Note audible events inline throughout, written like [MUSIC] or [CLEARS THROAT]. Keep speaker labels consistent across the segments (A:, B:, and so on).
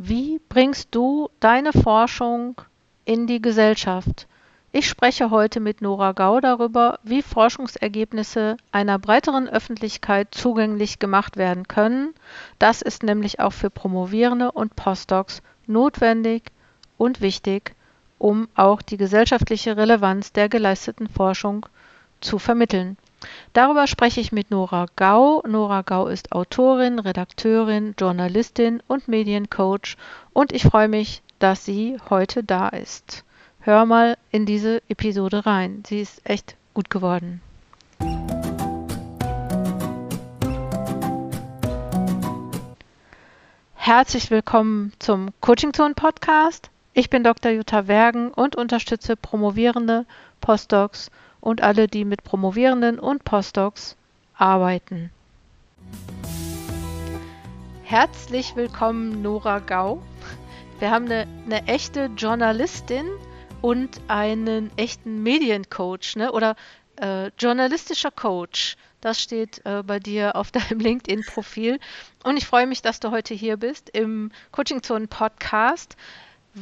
A: Wie bringst du deine Forschung in die Gesellschaft? Ich spreche heute mit Nora Gau darüber, wie Forschungsergebnisse einer breiteren Öffentlichkeit zugänglich gemacht werden können. Das ist nämlich auch für Promovierende und Postdocs notwendig und wichtig, um auch die gesellschaftliche Relevanz der geleisteten Forschung zu vermitteln. Darüber spreche ich mit Nora Gau. Nora Gau ist Autorin, Redakteurin, Journalistin und Mediencoach und ich freue mich, dass sie heute da ist hör mal in diese Episode rein. Sie ist echt gut geworden. Herzlich willkommen zum Coaching Zone Podcast. Ich bin Dr. Jutta Wergen und unterstütze Promovierende, Postdocs und alle, die mit Promovierenden und Postdocs arbeiten. Herzlich willkommen, Nora Gau. Wir haben eine, eine echte Journalistin und einen echten Mediencoach, ne? Oder äh, journalistischer Coach. Das steht äh, bei dir auf [LAUGHS] deinem LinkedIn-Profil. Und ich freue mich, dass du heute hier bist im Coaching Zone Podcast,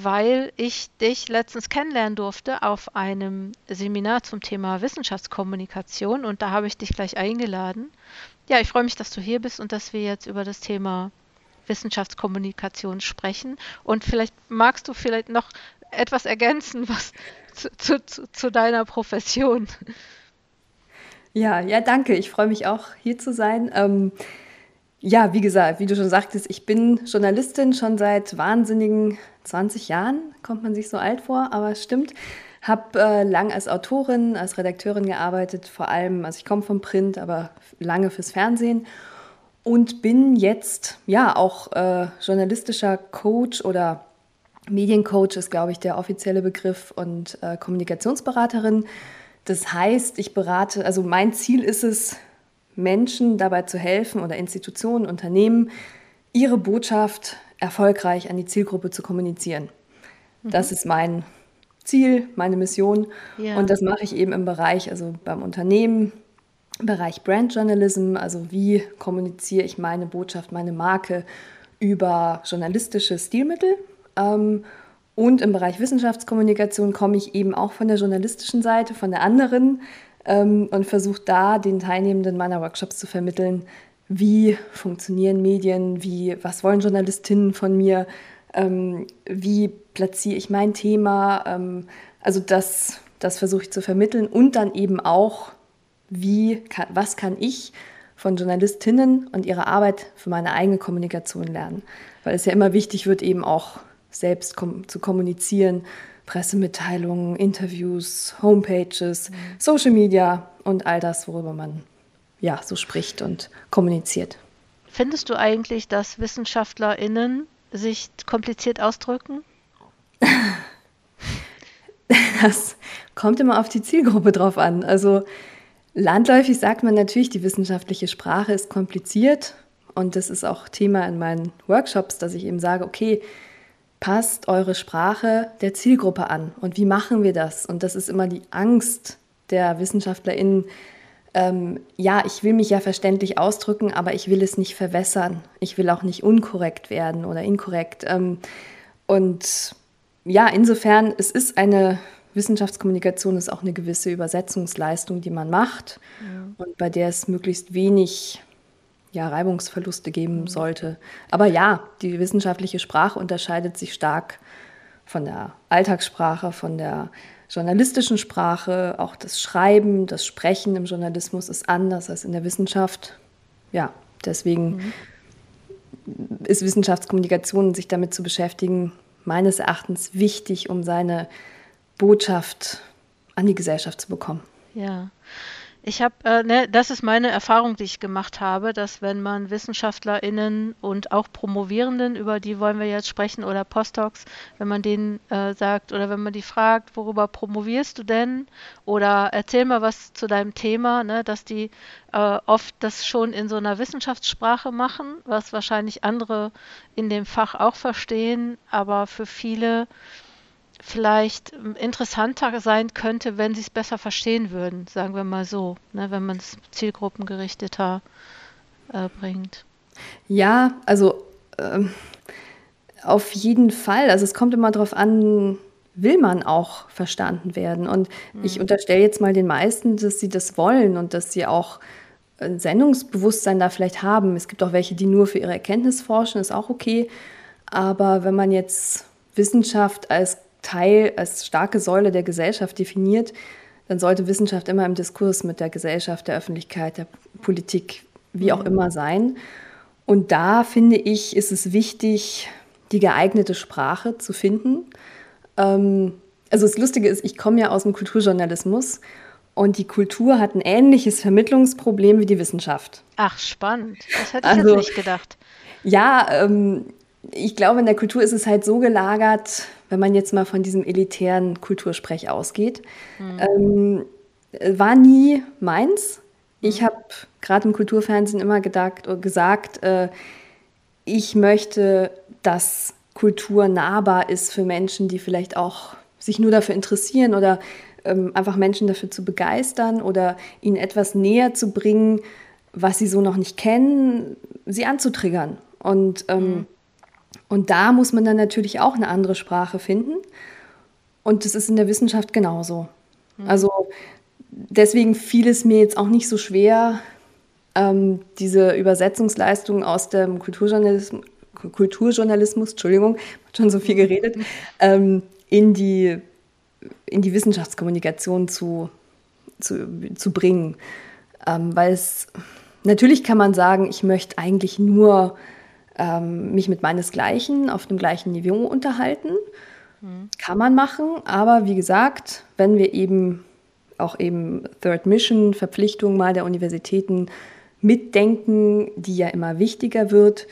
A: weil ich dich letztens kennenlernen durfte auf einem Seminar zum Thema Wissenschaftskommunikation und da habe ich dich gleich eingeladen. Ja, ich freue mich, dass du hier bist und dass wir jetzt über das Thema Wissenschaftskommunikation sprechen. Und vielleicht magst du vielleicht noch etwas ergänzen, was [LAUGHS] zu, zu, zu, deiner Profession.
B: Ja, ja, danke. Ich freue mich auch, hier zu sein. Ähm, ja, wie gesagt, wie du schon sagtest, ich bin Journalistin schon seit wahnsinnigen 20 Jahren. Kommt man sich so alt vor, aber es stimmt. Habe äh, lang als Autorin, als Redakteurin gearbeitet, vor allem, also ich komme vom Print, aber lange fürs Fernsehen und bin jetzt ja auch äh, journalistischer Coach oder Mediencoach ist, glaube ich, der offizielle Begriff und äh, Kommunikationsberaterin. Das heißt, ich berate, also mein Ziel ist es, Menschen dabei zu helfen oder Institutionen, Unternehmen, ihre Botschaft erfolgreich an die Zielgruppe zu kommunizieren. Mhm. Das ist mein Ziel, meine Mission. Ja. Und das mache ich eben im Bereich, also beim Unternehmen, im Bereich Brand Journalism, also wie kommuniziere ich meine Botschaft, meine Marke über journalistische Stilmittel ähm, und im Bereich Wissenschaftskommunikation komme ich eben auch von der journalistischen Seite, von der anderen ähm, und versuche da den Teilnehmenden meiner Workshops zu vermitteln, wie funktionieren Medien, wie, was wollen Journalistinnen von mir, ähm, wie platziere ich mein Thema. Ähm, also das, das versuche ich zu vermitteln und dann eben auch, wie, kann, was kann ich von Journalistinnen und ihrer Arbeit für meine eigene Kommunikation lernen. Weil es ja immer wichtig wird, eben auch selbst kom zu kommunizieren. Pressemitteilungen, Interviews, Homepages, mhm. Social Media und all das, worüber man ja so spricht und kommuniziert.
A: Findest du eigentlich, dass WissenschaftlerInnen sich kompliziert ausdrücken? [LAUGHS]
B: das kommt immer auf die Zielgruppe drauf an. Also landläufig sagt man natürlich, die wissenschaftliche Sprache ist kompliziert und das ist auch Thema in meinen Workshops, dass ich eben sage, okay, passt eure Sprache der Zielgruppe an. Und wie machen wir das? Und das ist immer die Angst der WissenschaftlerInnen. Ähm, ja, ich will mich ja verständlich ausdrücken, aber ich will es nicht verwässern. Ich will auch nicht unkorrekt werden oder inkorrekt. Ähm, und ja, insofern, es ist eine Wissenschaftskommunikation, ist auch eine gewisse Übersetzungsleistung, die man macht ja. und bei der es möglichst wenig ja, Reibungsverluste geben mhm. sollte. Aber ja, die wissenschaftliche Sprache unterscheidet sich stark von der Alltagssprache, von der journalistischen Sprache. Auch das Schreiben, das Sprechen im Journalismus ist anders als in der Wissenschaft. Ja, deswegen mhm. ist Wissenschaftskommunikation, sich damit zu beschäftigen, meines Erachtens wichtig, um seine Botschaft an die Gesellschaft zu bekommen.
A: Ja. Ich habe, äh, ne, das ist meine Erfahrung, die ich gemacht habe, dass wenn man WissenschaftlerInnen und auch Promovierenden, über die wollen wir jetzt sprechen, oder Postdocs, wenn man denen äh, sagt oder wenn man die fragt, worüber promovierst du denn? Oder erzähl mal was zu deinem Thema, ne, dass die äh, oft das schon in so einer Wissenschaftssprache machen, was wahrscheinlich andere in dem Fach auch verstehen, aber für viele vielleicht interessanter sein könnte, wenn sie es besser verstehen würden, sagen wir mal so, ne, wenn man es zielgruppengerichteter äh, bringt.
B: Ja, also ähm, auf jeden Fall. Also es kommt immer darauf an, will man auch verstanden werden. Und mhm. ich unterstelle jetzt mal den meisten, dass sie das wollen und dass sie auch ein Sendungsbewusstsein da vielleicht haben. Es gibt auch welche, die nur für ihre Erkenntnis forschen, ist auch okay. Aber wenn man jetzt Wissenschaft als Teil, als starke Säule der Gesellschaft definiert, dann sollte Wissenschaft immer im Diskurs mit der Gesellschaft, der Öffentlichkeit, der Politik, wie auch mhm. immer sein. Und da finde ich, ist es wichtig, die geeignete Sprache zu finden. Ähm, also das Lustige ist, ich komme ja aus dem Kulturjournalismus und die Kultur hat ein ähnliches Vermittlungsproblem wie die Wissenschaft.
A: Ach, spannend. Das hätte ich also, jetzt nicht gedacht.
B: Ja, ähm, ich glaube, in der Kultur ist es halt so gelagert, wenn man jetzt mal von diesem elitären Kultursprech ausgeht. Mhm. Ähm, war nie meins. Ich hm. habe gerade im Kulturfernsehen immer gedacht, gesagt, äh, ich möchte, dass Kultur nahbar ist für Menschen, die vielleicht auch sich nur dafür interessieren oder ähm, einfach Menschen dafür zu begeistern oder ihnen etwas näher zu bringen, was sie so noch nicht kennen, sie anzutriggern. Und, ähm, mhm. Und da muss man dann natürlich auch eine andere Sprache finden. Und das ist in der Wissenschaft genauso. Mhm. Also deswegen fiel es mir jetzt auch nicht so schwer, ähm, diese Übersetzungsleistung aus dem Kulturjournalismus, Kulturjournalismus, Entschuldigung, [LAUGHS] schon so viel geredet, ähm, in, die, in die Wissenschaftskommunikation zu, zu, zu bringen. Ähm, weil es, natürlich kann man sagen, ich möchte eigentlich nur ähm, mich mit meinesgleichen auf dem gleichen Niveau unterhalten. Mhm. Kann man machen, aber wie gesagt, wenn wir eben auch eben Third Mission, Verpflichtung mal der Universitäten mitdenken, die ja immer wichtiger wird,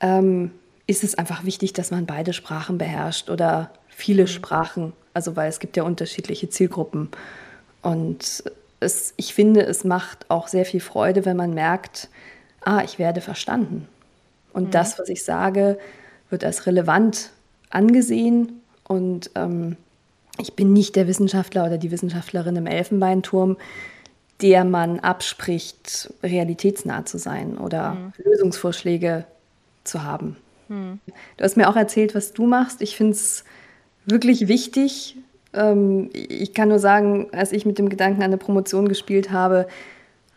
B: ähm, ist es einfach wichtig, dass man beide Sprachen beherrscht oder viele mhm. Sprachen, also weil es gibt ja unterschiedliche Zielgruppen. Und es, ich finde, es macht auch sehr viel Freude, wenn man merkt, ah, ich werde verstanden. Und mhm. das, was ich sage, wird als relevant angesehen. Und ähm, ich bin nicht der Wissenschaftler oder die Wissenschaftlerin im Elfenbeinturm, der man abspricht, realitätsnah zu sein oder mhm. Lösungsvorschläge zu haben. Mhm. Du hast mir auch erzählt, was du machst. Ich finde es wirklich wichtig. Ähm, ich kann nur sagen, als ich mit dem Gedanken an eine Promotion gespielt habe,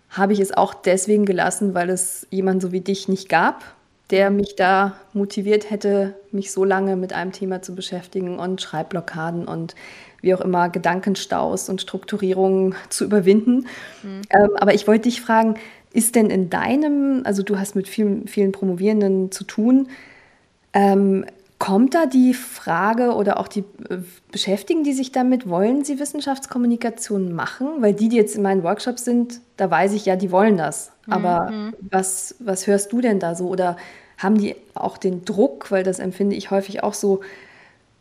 B: habe ich es auch deswegen gelassen, weil es jemanden so wie dich nicht gab, der mich da motiviert hätte, mich so lange mit einem Thema zu beschäftigen und Schreibblockaden und wie auch immer Gedankenstaus und Strukturierungen zu überwinden. Mhm. Ähm, aber ich wollte dich fragen, ist denn in deinem, also du hast mit vielen, vielen Promovierenden zu tun, ähm, kommt da die Frage oder auch die äh, Beschäftigen, die sich damit, wollen sie Wissenschaftskommunikation machen? Weil die, die jetzt in meinen Workshops sind, da weiß ich ja, die wollen das. Aber mhm. was, was hörst du denn da so? Oder haben die auch den Druck, weil das empfinde ich häufig auch so,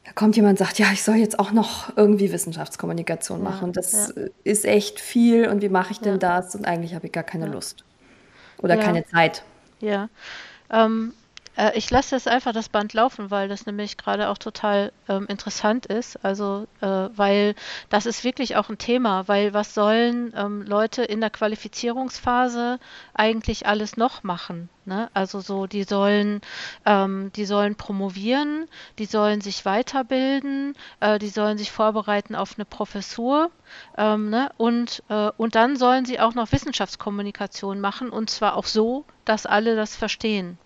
B: da kommt jemand und sagt, ja, ich soll jetzt auch noch irgendwie Wissenschaftskommunikation machen. und das ja. ist echt viel und wie mache ich denn ja. das? Und eigentlich habe ich gar keine Lust oder keine Zeit.
A: Ja. Ähm, äh, ich lasse jetzt einfach das Band laufen, weil das nämlich gerade auch total ähm, interessant ist. Also, äh, weil das ist wirklich auch ein Thema, weil was sollen ähm, Leute in der Qualifizierungsphase eigentlich alles noch machen? Ne? Also so, die sollen, ähm, die sollen promovieren, die sollen sich weiterbilden, äh, die sollen sich vorbereiten auf eine Professur ähm, ne? und, äh, und dann sollen sie auch noch Wissenschaftskommunikation machen und zwar auch so, dass alle das verstehen.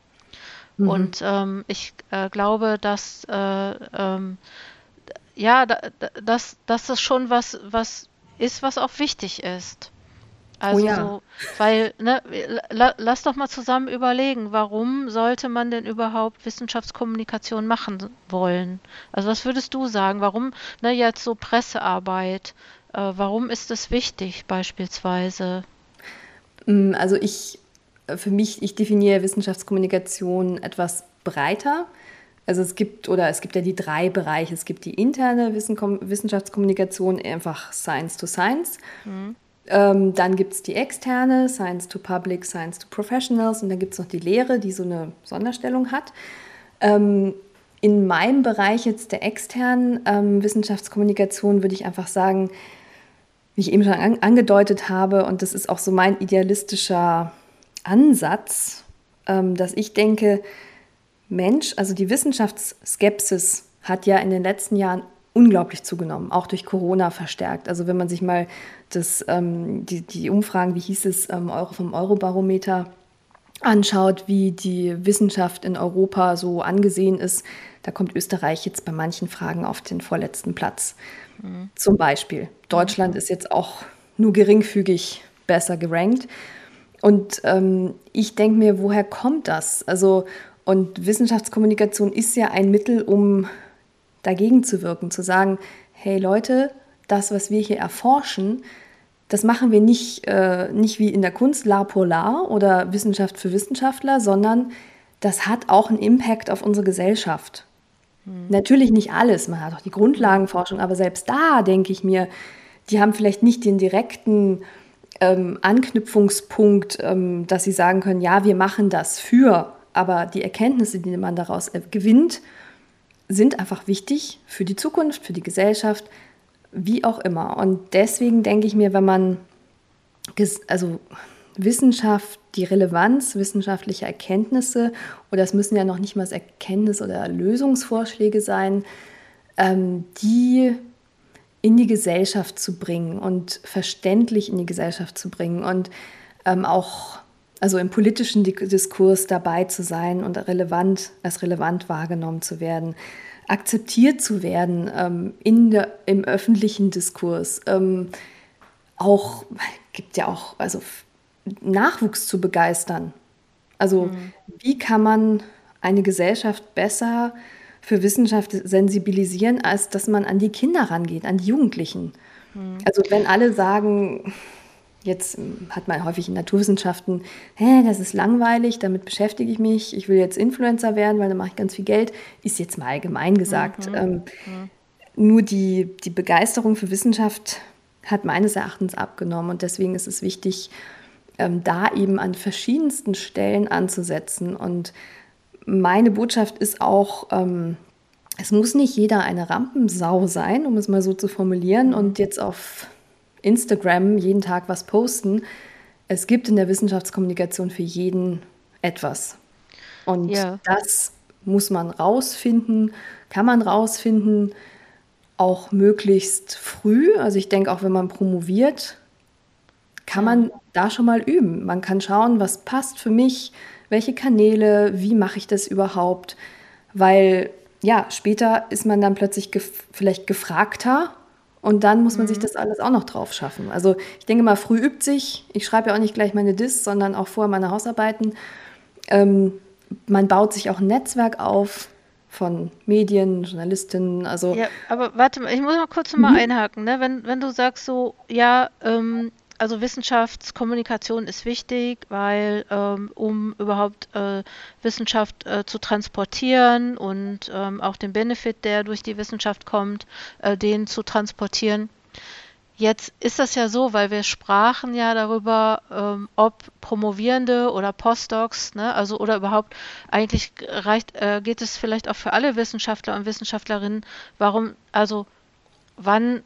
A: Mhm. Und ähm, ich äh, glaube, dass äh, ähm, ja, da, dass, dass das schon was, was ist, was auch wichtig ist. Also, oh ja. so, weil, ne, la, lass doch mal zusammen überlegen, warum sollte man denn überhaupt Wissenschaftskommunikation machen wollen? Also, was würdest du sagen? Warum, ne, jetzt so Pressearbeit, äh, warum ist das wichtig beispielsweise?
B: Mm, also, ich für mich, ich definiere Wissenschaftskommunikation etwas breiter. Also es gibt, oder es gibt ja die drei Bereiche. Es gibt die interne Wissenschaftskommunikation, einfach Science to Science. Mhm. Ähm, dann gibt es die externe, Science to Public, Science to Professionals. Und dann gibt es noch die Lehre, die so eine Sonderstellung hat. Ähm, in meinem Bereich jetzt der externen ähm, Wissenschaftskommunikation würde ich einfach sagen, wie ich eben schon an angedeutet habe, und das ist auch so mein idealistischer Ansatz, ähm, dass ich denke, Mensch, also die Wissenschaftsskepsis hat ja in den letzten Jahren unglaublich zugenommen, auch durch Corona verstärkt. Also wenn man sich mal das, ähm, die, die Umfragen, wie hieß es, ähm, vom Eurobarometer anschaut, wie die Wissenschaft in Europa so angesehen ist, da kommt Österreich jetzt bei manchen Fragen auf den vorletzten Platz. Mhm. Zum Beispiel. Deutschland ist jetzt auch nur geringfügig besser gerankt. Und ähm, ich denke mir, woher kommt das? Also, und Wissenschaftskommunikation ist ja ein Mittel, um dagegen zu wirken, zu sagen, hey Leute, das, was wir hier erforschen, das machen wir nicht, äh, nicht wie in der Kunst, la pour la oder Wissenschaft für Wissenschaftler, sondern das hat auch einen Impact auf unsere Gesellschaft. Hm. Natürlich nicht alles, man hat auch die Grundlagenforschung, aber selbst da denke ich mir, die haben vielleicht nicht den direkten ähm, Anknüpfungspunkt, ähm, dass sie sagen können, ja, wir machen das für, aber die Erkenntnisse, die man daraus gewinnt, sind einfach wichtig für die Zukunft, für die Gesellschaft, wie auch immer. Und deswegen denke ich mir, wenn man also Wissenschaft, die Relevanz wissenschaftlicher Erkenntnisse, oder es müssen ja noch nicht mal Erkenntnis- oder Lösungsvorschläge sein, ähm, die in die Gesellschaft zu bringen und verständlich in die Gesellschaft zu bringen und ähm, auch also im politischen Diskurs dabei zu sein und relevant, als relevant wahrgenommen zu werden, akzeptiert zu werden ähm, in der, im öffentlichen Diskurs. Ähm, auch gibt ja auch also Nachwuchs zu begeistern. Also mhm. wie kann man eine Gesellschaft besser für Wissenschaft sensibilisieren, als dass man an die Kinder rangeht, an die Jugendlichen. Mhm. Also wenn alle sagen, jetzt hat man häufig in Naturwissenschaften, hä, das ist langweilig, damit beschäftige ich mich, ich will jetzt Influencer werden, weil dann mache ich ganz viel Geld, ist jetzt mal allgemein gesagt. Mhm. Ähm, mhm. Nur die, die Begeisterung für Wissenschaft hat meines Erachtens abgenommen und deswegen ist es wichtig, ähm, da eben an verschiedensten Stellen anzusetzen und meine Botschaft ist auch, ähm, es muss nicht jeder eine Rampensau sein, um es mal so zu formulieren, und jetzt auf Instagram jeden Tag was posten. Es gibt in der Wissenschaftskommunikation für jeden etwas. Und ja. das muss man rausfinden, kann man rausfinden, auch möglichst früh. Also ich denke, auch wenn man promoviert, kann man da schon mal üben. Man kann schauen, was passt für mich, welche Kanäle, wie mache ich das überhaupt? Weil ja, später ist man dann plötzlich gef vielleicht gefragter und dann muss man mhm. sich das alles auch noch drauf schaffen. Also ich denke mal, früh übt sich. Ich schreibe ja auch nicht gleich meine Dis, sondern auch vorher meine Hausarbeiten. Ähm, man baut sich auch ein Netzwerk auf von Medien, Journalistinnen, also.
A: Ja, aber warte mal, ich muss mal kurz mal mhm. einhaken, ne? Wenn, wenn du sagst so, ja, ähm, also Wissenschaftskommunikation ist wichtig, weil ähm, um überhaupt äh, Wissenschaft äh, zu transportieren und ähm, auch den Benefit, der durch die Wissenschaft kommt, äh, den zu transportieren. Jetzt ist das ja so, weil wir sprachen ja darüber, ähm, ob Promovierende oder Postdocs, ne, also oder überhaupt eigentlich reicht, äh, geht es vielleicht auch für alle Wissenschaftler und Wissenschaftlerinnen, warum, also wann,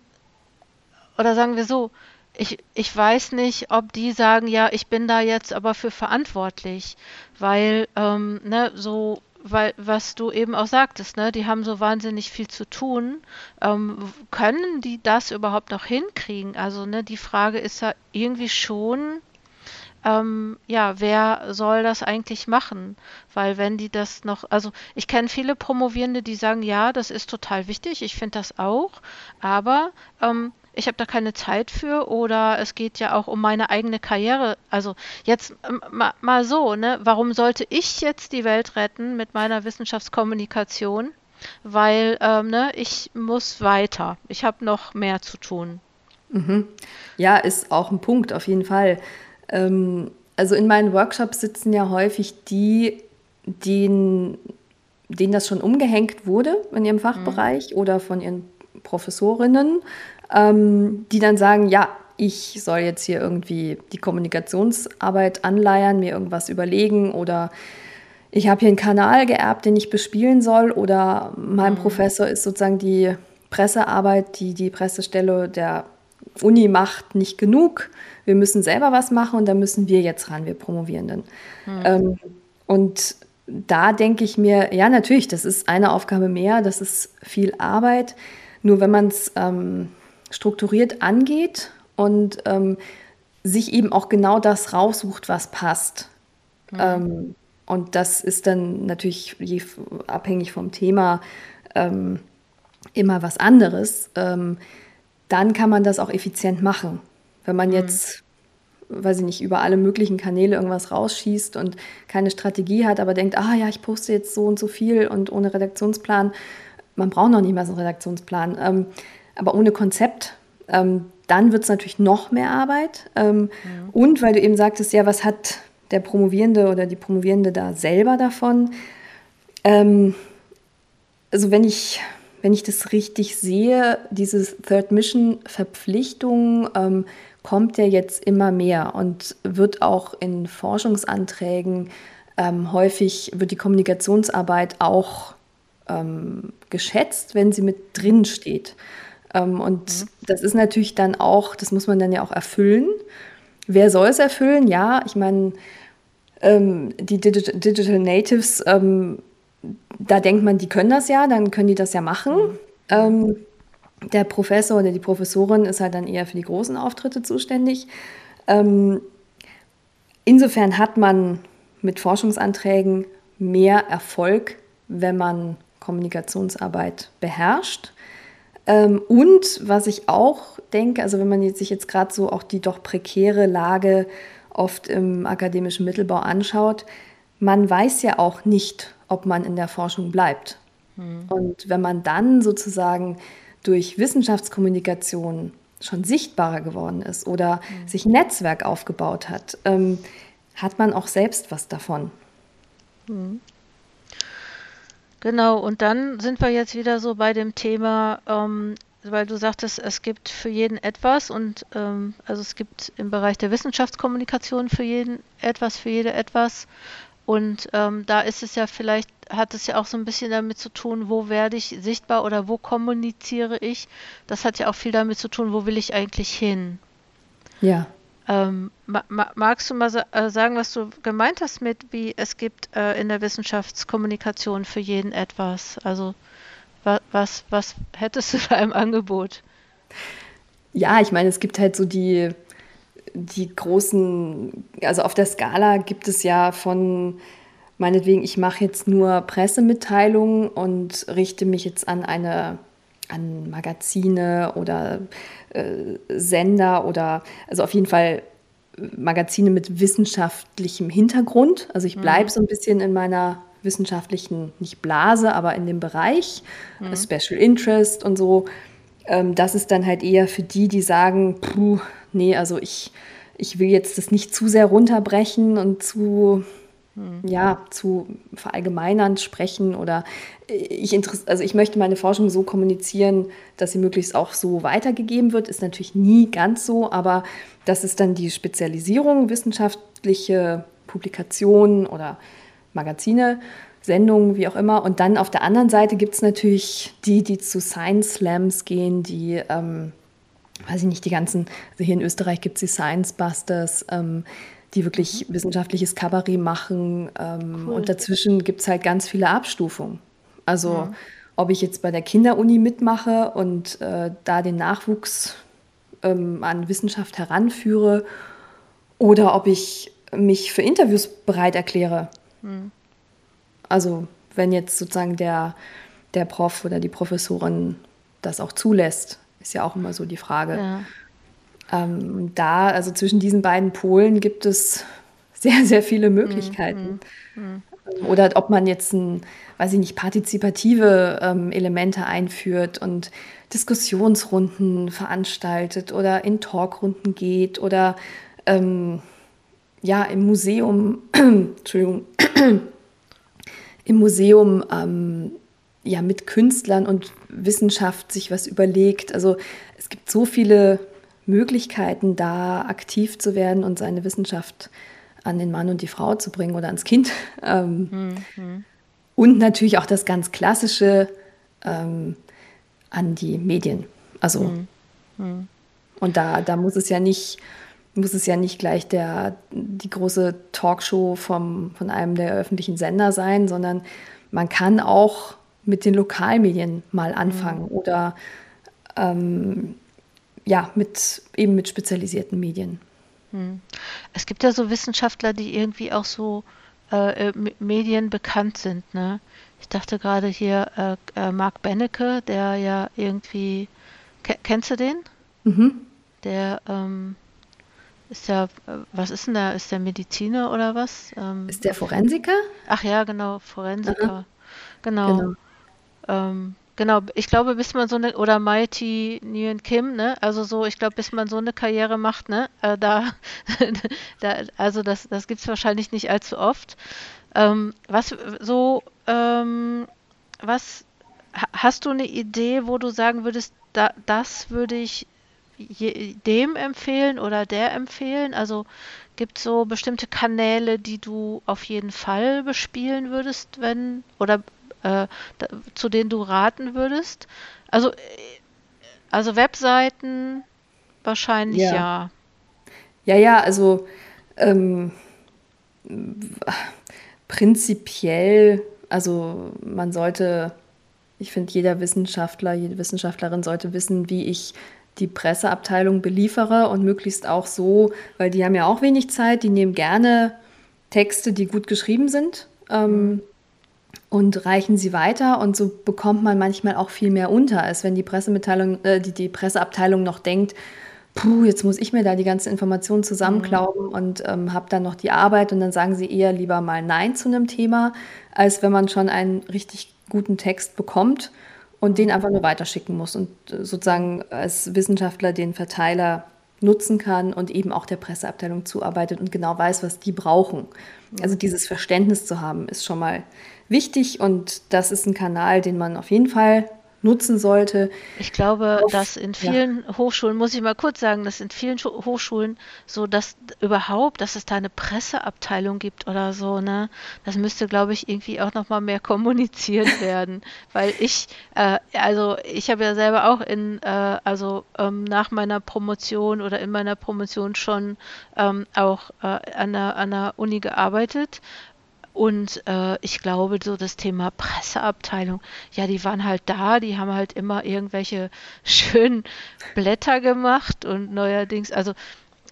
A: oder sagen wir so, ich, ich weiß nicht, ob die sagen, ja, ich bin da jetzt aber für verantwortlich, weil, ähm, ne, so, weil, was du eben auch sagtest, ne, die haben so wahnsinnig viel zu tun. Ähm, können die das überhaupt noch hinkriegen? Also, ne, die Frage ist ja irgendwie schon, ähm, ja, wer soll das eigentlich machen? Weil wenn die das noch, also ich kenne viele Promovierende, die sagen, ja, das ist total wichtig, ich finde das auch, aber ähm, ich habe da keine Zeit für oder es geht ja auch um meine eigene Karriere. Also jetzt mal, mal so, ne? Warum sollte ich jetzt die Welt retten mit meiner Wissenschaftskommunikation? Weil ähm, ne, ich muss weiter. Ich habe noch mehr zu tun.
B: Mhm. Ja, ist auch ein Punkt auf jeden Fall. Ähm, also in meinen Workshops sitzen ja häufig die, denen, denen das schon umgehängt wurde in ihrem Fachbereich mhm. oder von ihren Professorinnen ähm, die dann sagen, ja, ich soll jetzt hier irgendwie die Kommunikationsarbeit anleiern, mir irgendwas überlegen oder ich habe hier einen Kanal geerbt, den ich bespielen soll oder mein mhm. Professor ist sozusagen die Pressearbeit, die die Pressestelle der Uni macht, nicht genug. Wir müssen selber was machen und da müssen wir jetzt ran, wir Promovierenden. Mhm. Ähm, und da denke ich mir, ja, natürlich, das ist eine Aufgabe mehr, das ist viel Arbeit. Nur wenn man es ähm, strukturiert angeht und ähm, sich eben auch genau das raussucht, was passt. Mhm. Ähm, und das ist dann natürlich je, abhängig vom Thema ähm, immer was anderes. Ähm, dann kann man das auch effizient machen. Wenn man mhm. jetzt, weiß ich nicht, über alle möglichen Kanäle irgendwas rausschießt und keine Strategie hat, aber denkt, ah ja, ich poste jetzt so und so viel und ohne Redaktionsplan, man braucht noch nicht mal so einen Redaktionsplan, ähm, aber ohne Konzept, ähm, dann wird es natürlich noch mehr Arbeit. Ähm, ja. Und weil du eben sagtest, ja, was hat der Promovierende oder die Promovierende da selber davon? Ähm, also wenn ich, wenn ich das richtig sehe, diese Third Mission Verpflichtung ähm, kommt ja jetzt immer mehr und wird auch in Forschungsanträgen ähm, häufig, wird die Kommunikationsarbeit auch ähm, geschätzt, wenn sie mit drin steht. Ähm, und mhm. das ist natürlich dann auch, das muss man dann ja auch erfüllen. Wer soll es erfüllen? Ja, ich meine, ähm, die Digital, Digital Natives, ähm, da denkt man, die können das ja, dann können die das ja machen. Mhm. Ähm, der Professor oder die Professorin ist halt dann eher für die großen Auftritte zuständig. Ähm, insofern hat man mit Forschungsanträgen mehr Erfolg, wenn man Kommunikationsarbeit beherrscht. Ähm, und was ich auch denke, also wenn man sich jetzt gerade so auch die doch prekäre Lage oft im akademischen Mittelbau anschaut, man weiß ja auch nicht, ob man in der Forschung bleibt. Mhm. Und wenn man dann sozusagen durch Wissenschaftskommunikation schon sichtbarer geworden ist oder mhm. sich ein Netzwerk aufgebaut hat, ähm, hat man auch selbst was davon. Mhm.
A: Genau, und dann sind wir jetzt wieder so bei dem Thema, ähm, weil du sagtest, es gibt für jeden etwas und ähm, also es gibt im Bereich der Wissenschaftskommunikation für jeden etwas, für jede etwas. Und ähm, da ist es ja vielleicht, hat es ja auch so ein bisschen damit zu tun, wo werde ich sichtbar oder wo kommuniziere ich. Das hat ja auch viel damit zu tun, wo will ich eigentlich hin.
B: Ja.
A: Ähm, ma magst du mal äh, sagen, was du gemeint hast mit, wie es gibt äh, in der Wissenschaftskommunikation für jeden etwas? Also wa was, was hättest du [LAUGHS] da im Angebot?
B: Ja, ich meine, es gibt halt so die, die großen, also auf der Skala gibt es ja von meinetwegen, ich mache jetzt nur Pressemitteilungen und richte mich jetzt an eine an Magazine oder äh, Sender oder also auf jeden Fall Magazine mit wissenschaftlichem Hintergrund. Also ich bleibe mhm. so ein bisschen in meiner wissenschaftlichen, nicht Blase, aber in dem Bereich, mhm. Special Interest und so. Ähm, das ist dann halt eher für die, die sagen, puh, nee, also ich, ich will jetzt das nicht zu sehr runterbrechen und zu. Ja, zu verallgemeinern sprechen oder ich also ich möchte meine Forschung so kommunizieren, dass sie möglichst auch so weitergegeben wird, ist natürlich nie ganz so, aber das ist dann die Spezialisierung, wissenschaftliche Publikationen oder Magazine, Sendungen, wie auch immer. Und dann auf der anderen Seite gibt es natürlich die, die zu Science Slams gehen, die, ähm, weiß ich nicht, die ganzen, also hier in Österreich gibt es die Science Busters, ähm, die wirklich mhm. wissenschaftliches Kabarett machen. Ähm, cool. Und dazwischen gibt es halt ganz viele Abstufungen. Also ja. ob ich jetzt bei der Kinderuni mitmache und äh, da den Nachwuchs ähm, an Wissenschaft heranführe oder ob ich mich für Interviews bereit erkläre. Mhm. Also wenn jetzt sozusagen der, der Prof oder die Professorin das auch zulässt, ist ja auch immer so die Frage. Ja. Ähm, da, also zwischen diesen beiden Polen gibt es sehr, sehr viele Möglichkeiten. Mhm. Mhm. Oder ob man jetzt ein, weiß ich nicht, partizipative ähm, Elemente einführt und Diskussionsrunden veranstaltet oder in Talkrunden geht oder ähm, ja im Museum, [CLEARS THROAT] Entschuldigung, [CLEARS THROAT] im Museum ähm, ja mit Künstlern und Wissenschaft sich was überlegt. Also es gibt so viele Möglichkeiten, da aktiv zu werden und seine Wissenschaft an den Mann und die Frau zu bringen oder ans Kind. [LAUGHS] Ähm, mhm. Und natürlich auch das ganz Klassische ähm, an die Medien. Also, mhm. Mhm. und da, da muss es ja nicht muss es ja nicht gleich der, die große Talkshow vom, von einem der öffentlichen Sender sein, sondern man kann auch mit den Lokalmedien mal anfangen mhm. oder ähm, ja, mit, eben mit spezialisierten Medien.
A: Mhm. Es gibt ja so Wissenschaftler, die irgendwie auch so äh, äh Medien bekannt sind. Ne? Ich dachte gerade hier äh, äh, Mark Bennecke, der ja irgendwie, kennst du den? Mhm. Der ähm, ist ja, äh, was ist denn da? Ist der Mediziner oder was?
B: Ähm, ist der Forensiker?
A: Ach ja, genau, Forensiker. Aha. Genau. Genau. Ähm, genau. ich glaube, bis man so eine, oder Mighty Nguyen Kim, ne? Also so, ich glaube, bis man so eine Karriere macht, ne? Äh, da, [LAUGHS] da, also das, das gibt es wahrscheinlich nicht allzu oft. Ähm, was so, ähm, was hast du eine Idee, wo du sagen würdest, da, das würde ich dem empfehlen oder der empfehlen? Also gibt es so bestimmte Kanäle, die du auf jeden Fall bespielen würdest, wenn oder äh, da, zu denen du raten würdest? Also, also Webseiten wahrscheinlich ja. Ja,
B: ja, ja also ähm, prinzipiell, also man sollte, ich finde, jeder Wissenschaftler, jede Wissenschaftlerin sollte wissen, wie ich die Presseabteilung beliefere und möglichst auch so, weil die haben ja auch wenig Zeit, die nehmen gerne Texte, die gut geschrieben sind ähm, und reichen sie weiter und so bekommt man manchmal auch viel mehr unter, als wenn die Pressemitteilung, äh, die, die Presseabteilung noch denkt, puh, jetzt muss ich mir da die ganzen Informationen zusammenklauben mhm. und ähm, habe dann noch die Arbeit und dann sagen sie eher lieber mal Nein zu einem Thema, als wenn man schon einen richtig guten Text bekommt und den einfach nur weiterschicken muss und äh, sozusagen als Wissenschaftler den Verteiler nutzen kann und eben auch der Presseabteilung zuarbeitet und genau weiß, was die brauchen. Also dieses Verständnis zu haben, ist schon mal wichtig und das ist ein Kanal, den man auf jeden Fall nutzen sollte.
A: Ich glaube, Auf, dass in vielen ja. Hochschulen, muss ich mal kurz sagen, dass in vielen Hochschulen so, dass überhaupt, dass es da eine Presseabteilung gibt oder so, ne, das müsste, glaube ich, irgendwie auch nochmal mehr [LAUGHS] kommuniziert werden, weil ich, äh, also ich habe ja selber auch in, äh, also ähm, nach meiner Promotion oder in meiner Promotion schon ähm, auch äh, an, der, an der Uni gearbeitet und äh, ich glaube, so das Thema Presseabteilung, ja, die waren halt da, die haben halt immer irgendwelche [LAUGHS] schönen Blätter gemacht und neuerdings, also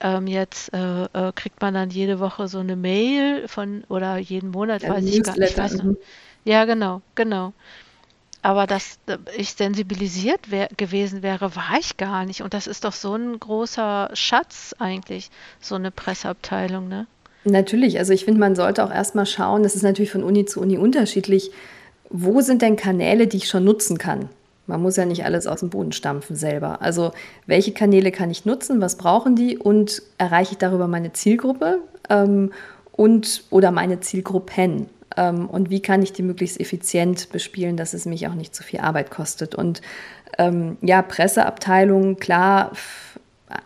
A: ähm, jetzt äh, äh, kriegt man dann jede Woche so eine Mail von oder jeden Monat, ja, weiß ich gar nicht. Weiß noch. Mhm. Ja, genau, genau. Aber dass äh, ich sensibilisiert wär, gewesen wäre, war ich gar nicht. Und das ist doch so ein großer Schatz eigentlich, so eine Presseabteilung, ne?
B: Natürlich, also ich finde, man sollte auch erstmal schauen, das ist natürlich von Uni zu Uni unterschiedlich, wo sind denn Kanäle, die ich schon nutzen kann? Man muss ja nicht alles aus dem Boden stampfen selber. Also welche Kanäle kann ich nutzen, was brauchen die und erreiche ich darüber meine Zielgruppe ähm, und oder meine Zielgruppen? Ähm, und wie kann ich die möglichst effizient bespielen, dass es mich auch nicht zu viel Arbeit kostet? Und ähm, ja, Presseabteilung, klar,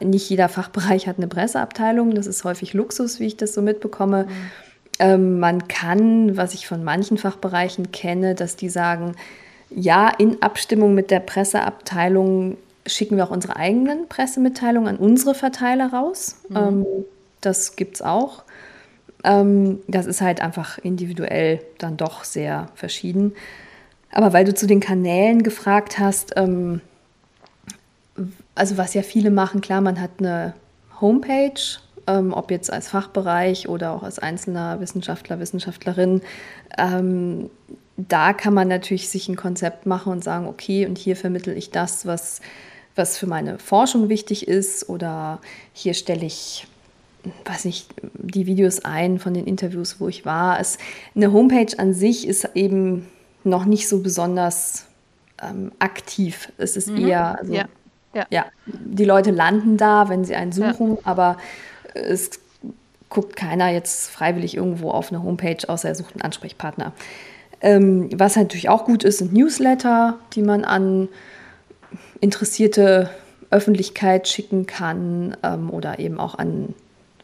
B: nicht jeder Fachbereich hat eine Presseabteilung. Das ist häufig Luxus, wie ich das so mitbekomme. Mhm. Ähm, man kann, was ich von manchen Fachbereichen kenne, dass die sagen, ja, in Abstimmung mit der Presseabteilung schicken wir auch unsere eigenen Pressemitteilungen an unsere Verteiler raus. Mhm. Ähm, das gibt es auch. Ähm, das ist halt einfach individuell dann doch sehr verschieden. Aber weil du zu den Kanälen gefragt hast, ähm, also was ja viele machen, klar, man hat eine Homepage, ähm, ob jetzt als Fachbereich oder auch als einzelner Wissenschaftler, Wissenschaftlerin. Ähm, da kann man natürlich sich ein Konzept machen und sagen, okay, und hier vermittel ich das, was, was für meine Forschung wichtig ist, oder hier stelle ich weiß nicht, die Videos ein von den Interviews, wo ich war. Es, eine Homepage an sich ist eben noch nicht so besonders ähm, aktiv. Es ist mhm. eher, also ja. Ja. ja, die Leute landen da, wenn sie einen suchen, ja. aber es guckt keiner jetzt freiwillig irgendwo auf eine Homepage, außer er sucht einen Ansprechpartner. Ähm, was natürlich auch gut ist, sind Newsletter, die man an interessierte Öffentlichkeit schicken kann ähm, oder eben auch an,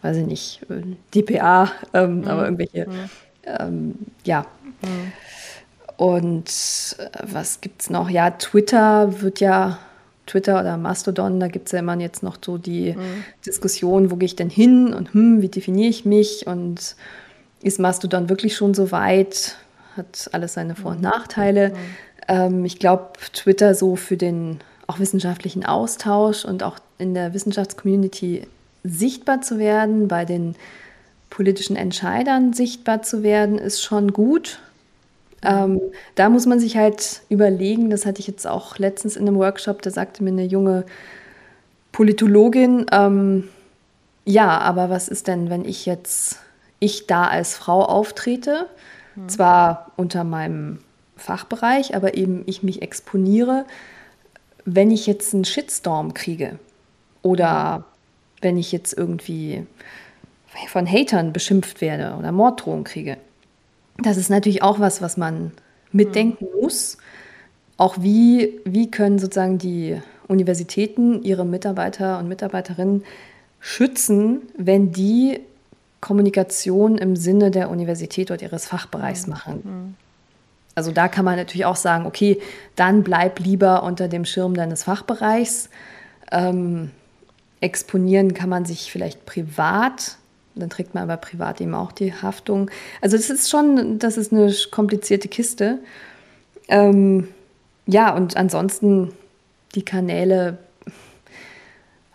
B: weiß ich nicht, DPA, ähm, mhm. aber irgendwelche, mhm. Ähm, ja. Mhm. Und äh, was gibt es noch? Ja, Twitter wird ja Twitter oder Mastodon, da gibt es ja immer jetzt noch so die mhm. Diskussion, wo gehe ich denn hin und hm, wie definiere ich mich und ist Mastodon wirklich schon so weit? Hat alles seine Vor- und mhm. Nachteile. Mhm. Ähm, ich glaube, Twitter so für den auch wissenschaftlichen Austausch und auch in der Wissenschaftscommunity sichtbar zu werden, bei den politischen Entscheidern sichtbar zu werden, ist schon gut. Ähm, da muss man sich halt überlegen, das hatte ich jetzt auch letztens in einem Workshop, da sagte mir eine junge Politologin, ähm, ja, aber was ist denn, wenn ich jetzt, ich da als Frau auftrete, mhm. zwar unter meinem Fachbereich, aber eben ich mich exponiere, wenn ich jetzt einen Shitstorm kriege oder wenn ich jetzt irgendwie von Hatern beschimpft werde oder Morddrohungen kriege. Das ist natürlich auch was, was man mitdenken mhm. muss. Auch wie, wie können sozusagen die Universitäten ihre Mitarbeiter und Mitarbeiterinnen schützen, wenn die Kommunikation im Sinne der Universität oder ihres Fachbereichs mhm. machen. Mhm. Also da kann man natürlich auch sagen, okay, dann bleib lieber unter dem Schirm deines Fachbereichs. Ähm, exponieren kann man sich vielleicht privat, dann trägt man aber privat eben auch die Haftung. Also das ist schon, das ist eine komplizierte Kiste. Ähm, ja, und ansonsten die Kanäle,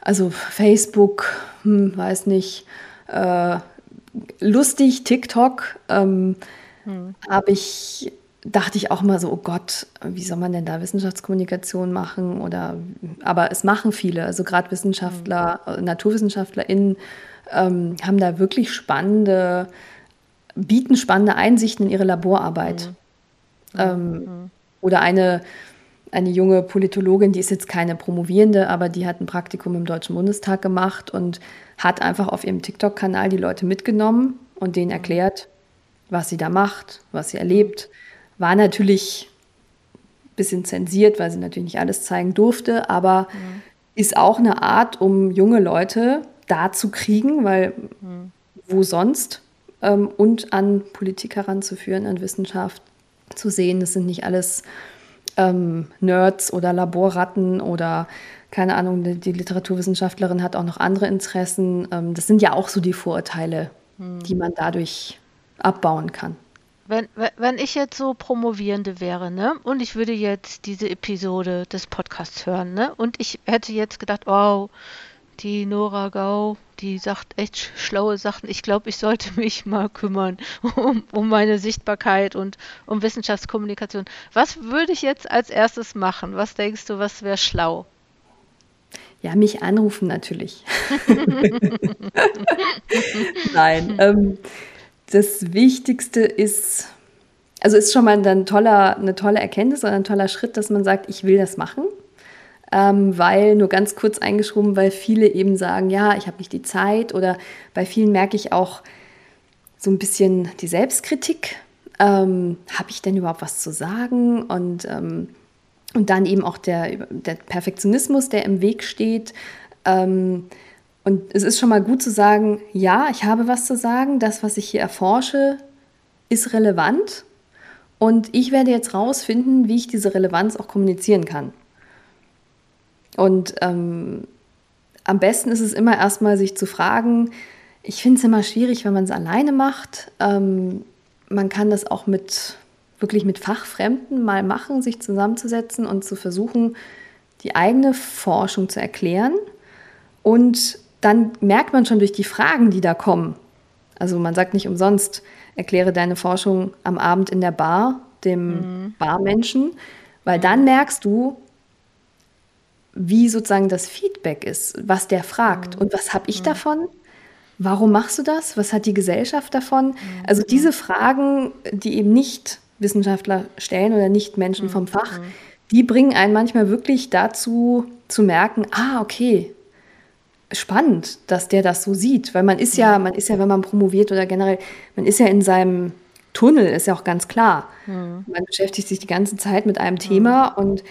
B: also Facebook, hm, weiß nicht, äh, lustig, TikTok, ähm, hm. habe ich dachte ich auch mal so, oh Gott, wie soll man denn da Wissenschaftskommunikation machen? Oder, aber es machen viele, also gerade Wissenschaftler, mhm. NaturwissenschaftlerInnen ähm, haben da wirklich spannende, bieten spannende Einsichten in ihre Laborarbeit. Mhm. Ähm, mhm. Oder eine, eine junge Politologin, die ist jetzt keine Promovierende, aber die hat ein Praktikum im Deutschen Bundestag gemacht und hat einfach auf ihrem TikTok-Kanal die Leute mitgenommen und denen mhm. erklärt, was sie da macht, was sie erlebt war natürlich ein bisschen zensiert, weil sie natürlich nicht alles zeigen durfte, aber mhm. ist auch eine Art, um junge Leute da zu kriegen, weil mhm. wo sonst? Ähm, und an Politik heranzuführen, an Wissenschaft zu sehen, das sind nicht alles ähm, Nerds oder Laborratten oder keine Ahnung, die, die, Literaturwissenschaftlerin hat auch noch andere Interessen. Ähm, das sind ja auch so die Vorurteile, mhm. die man dadurch abbauen kann.
A: Wenn, wenn ich jetzt so Promovierende wäre, ne, und ich würde jetzt diese Episode des Podcasts hören, ne, und ich hätte jetzt gedacht, wow, die Nora Gau, die sagt echt schlaue Sachen. Ich glaube, ich sollte [LAUGHS] mich mal kümmern um, um meine Sichtbarkeit und um Wissenschaftskommunikation. Was würde ich jetzt als erstes machen? Was denkst du, was wäre schlau?
B: Ja, mich anrufen natürlich. [LAUGHS] Nein. Ähm, das Wichtigste ist, also ist schon mal ein toller, eine tolle Erkenntnis oder ein toller Schritt, dass man sagt, ich will das machen. Ähm, weil, nur ganz kurz eingeschoben, weil viele eben sagen, ja, ich habe nicht die Zeit oder bei vielen merke ich auch so ein bisschen die Selbstkritik. Ähm, habe ich denn überhaupt was zu sagen? Und, ähm, und dann eben auch der, der Perfektionismus, der im Weg steht. Ähm, und es ist schon mal gut zu sagen, ja, ich habe was zu sagen, das, was ich hier erforsche, ist relevant und ich werde jetzt rausfinden, wie ich diese Relevanz auch kommunizieren kann. Und ähm, am besten ist es immer erstmal, sich zu fragen, ich finde es immer schwierig, wenn man es alleine macht. Ähm, man kann das auch mit wirklich mit Fachfremden mal machen, sich zusammenzusetzen und zu versuchen, die eigene Forschung zu erklären und dann merkt man schon durch die Fragen, die da kommen. Also man sagt nicht umsonst, erkläre deine Forschung am Abend in der Bar dem mhm. Barmenschen, weil dann merkst du, wie sozusagen das Feedback ist, was der fragt mhm. und was habe ich mhm. davon? Warum machst du das? Was hat die Gesellschaft davon? Mhm. Also diese Fragen, die eben nicht Wissenschaftler stellen oder nicht Menschen vom mhm. Fach, die bringen einen manchmal wirklich dazu zu merken, ah, okay, spannend, dass der das so sieht, weil man ist ja, man ist ja, wenn man promoviert oder generell, man ist ja in seinem Tunnel, ist ja auch ganz klar. Mhm. Man beschäftigt sich die ganze Zeit mit einem Thema mhm. und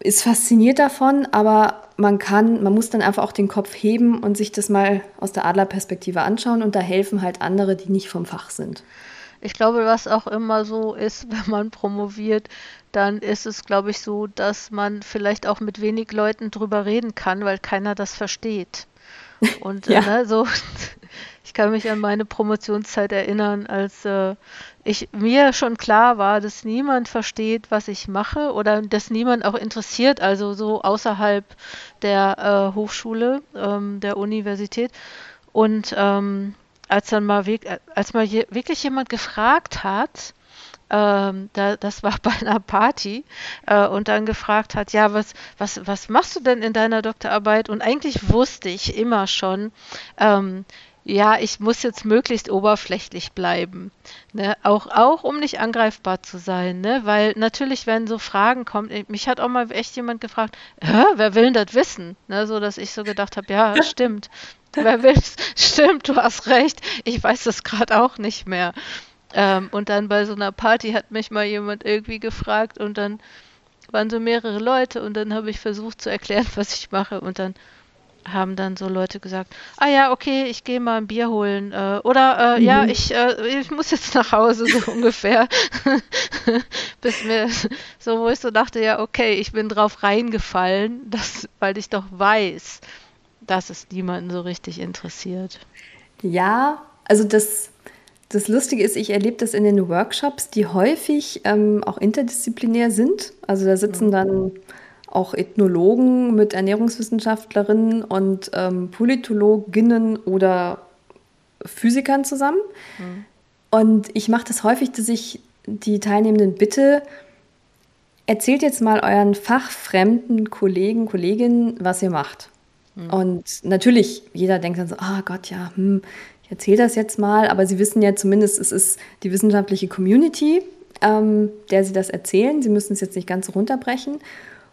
B: ist fasziniert davon, aber man kann, man muss dann einfach auch den Kopf heben und sich das mal aus der Adlerperspektive anschauen und da helfen halt andere, die nicht vom Fach sind.
A: Ich glaube, was auch immer so ist, [LAUGHS] wenn man promoviert, dann ist es, glaube ich, so, dass man vielleicht auch mit wenig Leuten drüber reden kann, weil keiner das versteht. Und ja. ne, so, [LAUGHS] ich kann mich an meine Promotionszeit erinnern, als äh, ich mir schon klar war, dass niemand versteht, was ich mache oder dass niemand auch interessiert, also so außerhalb der äh, Hochschule, ähm, der Universität. Und ähm, als dann mal, als mal wirklich jemand gefragt hat, ähm, da, das war [LAUGHS] bei einer Party äh, und dann gefragt hat, ja, was, was, was machst du denn in deiner Doktorarbeit? Und eigentlich wusste ich immer schon, ähm, ja, ich muss jetzt möglichst oberflächlich bleiben. Ne? Auch, auch um nicht angreifbar zu sein, ne? Weil natürlich, wenn so Fragen kommen, mich hat auch mal echt jemand gefragt, wer will denn das wissen? Ne? So dass ich so gedacht habe, ja, [LAUGHS] stimmt. wer will [LAUGHS] Stimmt, du hast recht. Ich weiß das gerade auch nicht mehr. Ähm, und dann bei so einer Party hat mich mal jemand irgendwie gefragt und dann waren so mehrere Leute und dann habe ich versucht zu erklären, [LAUGHS] was ich mache und dann haben dann so Leute gesagt, ah ja, okay, ich gehe mal ein Bier holen äh, oder äh, mhm. ja, ich, äh, ich muss jetzt nach Hause so [LAUGHS] ungefähr, [LAUGHS] bis mir so, wo ich so dachte, ja, okay, ich bin drauf reingefallen, dass, weil ich doch weiß, dass es niemanden so richtig interessiert.
B: Ja, also das das Lustige ist, ich erlebe das in den Workshops, die häufig ähm, auch interdisziplinär sind. Also da sitzen mhm. dann auch Ethnologen mit Ernährungswissenschaftlerinnen und ähm, Politologinnen oder Physikern zusammen. Mhm. Und ich mache das häufig, dass ich die Teilnehmenden bitte, erzählt jetzt mal euren fachfremden Kollegen, Kolleginnen, was ihr macht. Mhm. Und natürlich, jeder denkt dann so, ah oh Gott, ja, hm, ich erzähle das jetzt mal, aber Sie wissen ja zumindest, es ist die wissenschaftliche Community, ähm, der Sie das erzählen. Sie müssen es jetzt nicht ganz runterbrechen.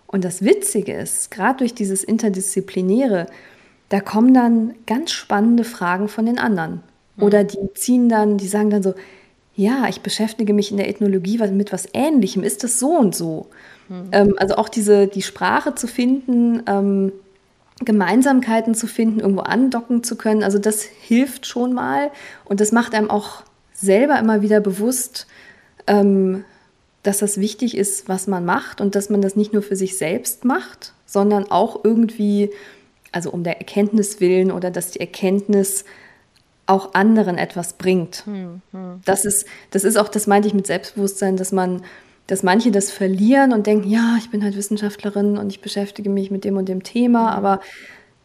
B: Und das Witzige ist, gerade durch dieses Interdisziplinäre, da kommen dann ganz spannende Fragen von den anderen. Mhm. Oder die ziehen dann, die sagen dann so, ja, ich beschäftige mich in der Ethnologie mit was Ähnlichem, ist das so und so? Mhm. Ähm, also auch diese, die Sprache zu finden, ähm, Gemeinsamkeiten zu finden, irgendwo andocken zu können. Also das hilft schon mal und das macht einem auch selber immer wieder bewusst, ähm, dass das wichtig ist, was man macht und dass man das nicht nur für sich selbst macht, sondern auch irgendwie, also um der Erkenntnis willen oder dass die Erkenntnis auch anderen etwas bringt. Hm, hm. Das, ist, das ist auch, das meinte ich mit Selbstbewusstsein, dass man dass manche das verlieren und denken, ja, ich bin halt Wissenschaftlerin und ich beschäftige mich mit dem und dem Thema, mhm. aber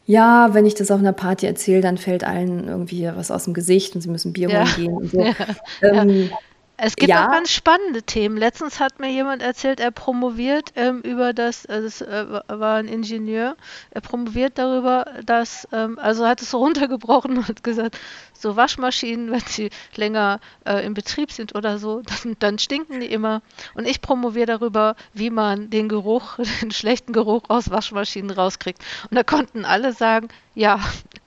B: ja, wenn ich das auf einer Party erzähle, dann fällt allen irgendwie was aus dem Gesicht und sie müssen Bier holen ja. gehen und so. [LAUGHS] Ja.
A: Ähm, ja. Es gibt ja. auch ganz spannende Themen. Letztens hat mir jemand erzählt, er promoviert ähm, über das, also es äh, war ein Ingenieur, er promoviert darüber, dass, ähm, also hat es so [LAUGHS] runtergebrochen und hat gesagt, so Waschmaschinen, wenn sie länger äh, im Betrieb sind oder so, dann, dann, stinken die immer. Und ich promoviere darüber, wie man den Geruch, [LAUGHS] den schlechten Geruch aus Waschmaschinen rauskriegt. Und da konnten alle sagen, ja,